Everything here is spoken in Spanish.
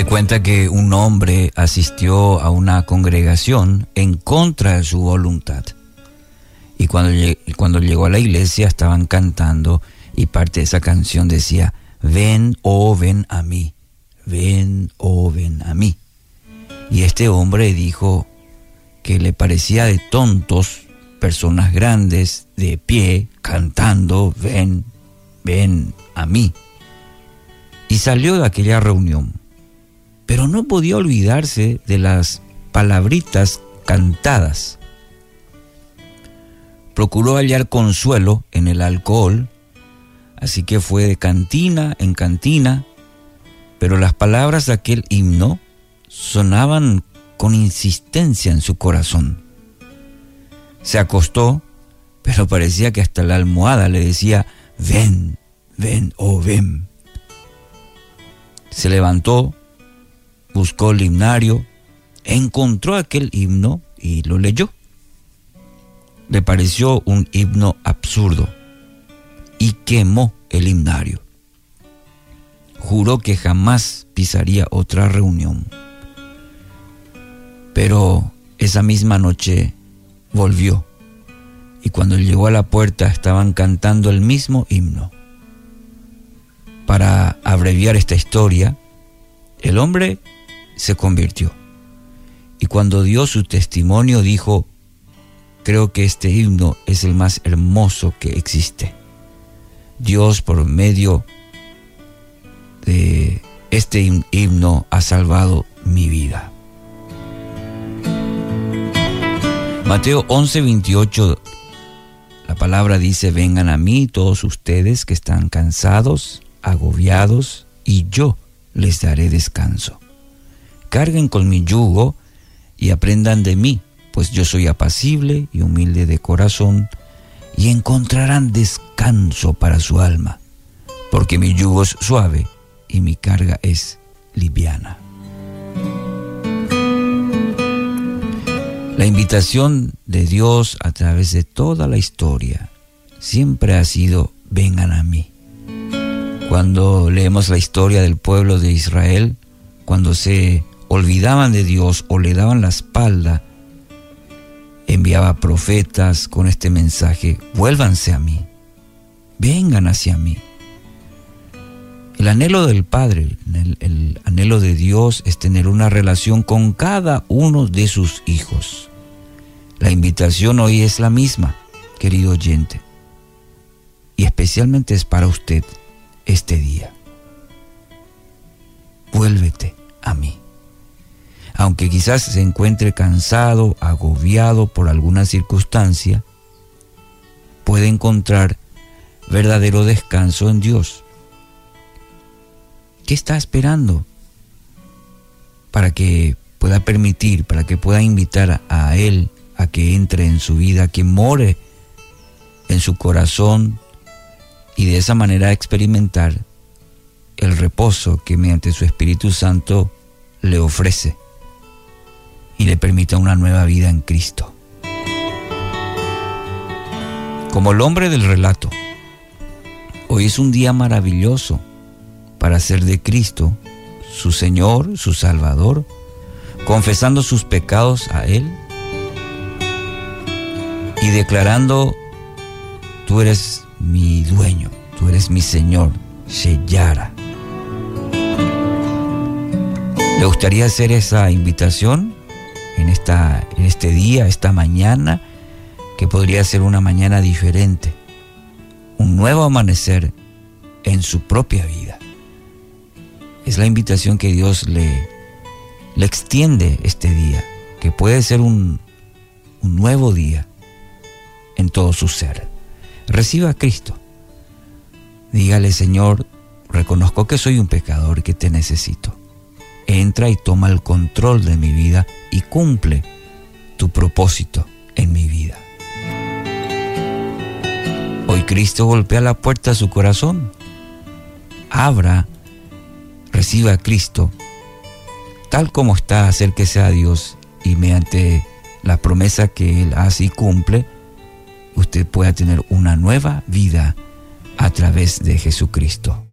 Se cuenta que un hombre asistió a una congregación en contra de su voluntad. Y cuando, cuando llegó a la iglesia estaban cantando y parte de esa canción decía, ven, oh, ven a mí, ven, oh, ven a mí. Y este hombre dijo que le parecía de tontos personas grandes de pie cantando, ven, ven a mí. Y salió de aquella reunión, pero no podía olvidarse de las palabritas cantadas. Procuró hallar consuelo en el alcohol, así que fue de cantina en cantina, pero las palabras de aquel himno sonaban con insistencia en su corazón. Se acostó, pero parecía que hasta la almohada le decía, ven, ven, oh ven. Se levantó, buscó el himnario, encontró aquel himno y lo leyó. Le pareció un himno absurdo y quemó el himnario. Juró que jamás pisaría otra reunión. Pero esa misma noche volvió y cuando llegó a la puerta estaban cantando el mismo himno. Para abreviar esta historia, el hombre se convirtió y cuando dio su testimonio dijo, creo que este himno es el más hermoso que existe. Dios por medio de este himno ha salvado mi vida. Mateo 11, 28, la palabra dice, vengan a mí todos ustedes que están cansados, agobiados, y yo les daré descanso. Carguen con mi yugo y aprendan de mí, pues yo soy apacible y humilde de corazón, y encontrarán descanso para su alma, porque mi yugo es suave y mi carga es liviana. La invitación de Dios a través de toda la historia siempre ha sido, vengan a mí. Cuando leemos la historia del pueblo de Israel, cuando se olvidaban de Dios o le daban la espalda, enviaba profetas con este mensaje, vuélvanse a mí, vengan hacia mí. El anhelo del Padre, el, el, anhelo de Dios es tener una relación con cada uno de sus hijos. La invitación hoy es la misma, querido oyente, y especialmente es para usted este día. Vuélvete a mí. Aunque quizás se encuentre cansado, agobiado por alguna circunstancia, puede encontrar verdadero descanso en Dios. ¿Qué está esperando para que pueda permitir, para que pueda invitar a Él a que entre en su vida, que more en su corazón y de esa manera experimentar el reposo que mediante su Espíritu Santo le ofrece y le permita una nueva vida en Cristo. Como el hombre del relato, hoy es un día maravilloso para ser de Cristo, su Señor, su Salvador, confesando sus pecados a Él y declarando, tú eres mi dueño, tú eres mi Señor, Sheyara. ¿Le gustaría hacer esa invitación en, esta, en este día, esta mañana, que podría ser una mañana diferente, un nuevo amanecer en su propia vida? Es la invitación que Dios le, le extiende este día, que puede ser un, un nuevo día en todo su ser. Reciba a Cristo. Dígale, Señor, reconozco que soy un pecador que te necesito. Entra y toma el control de mi vida y cumple tu propósito en mi vida. Hoy Cristo golpea la puerta de su corazón. Abra, reciba a Cristo, tal como está, acérquese a Dios y mediante la promesa que Él hace y cumple, usted pueda tener una nueva vida a través de Jesucristo.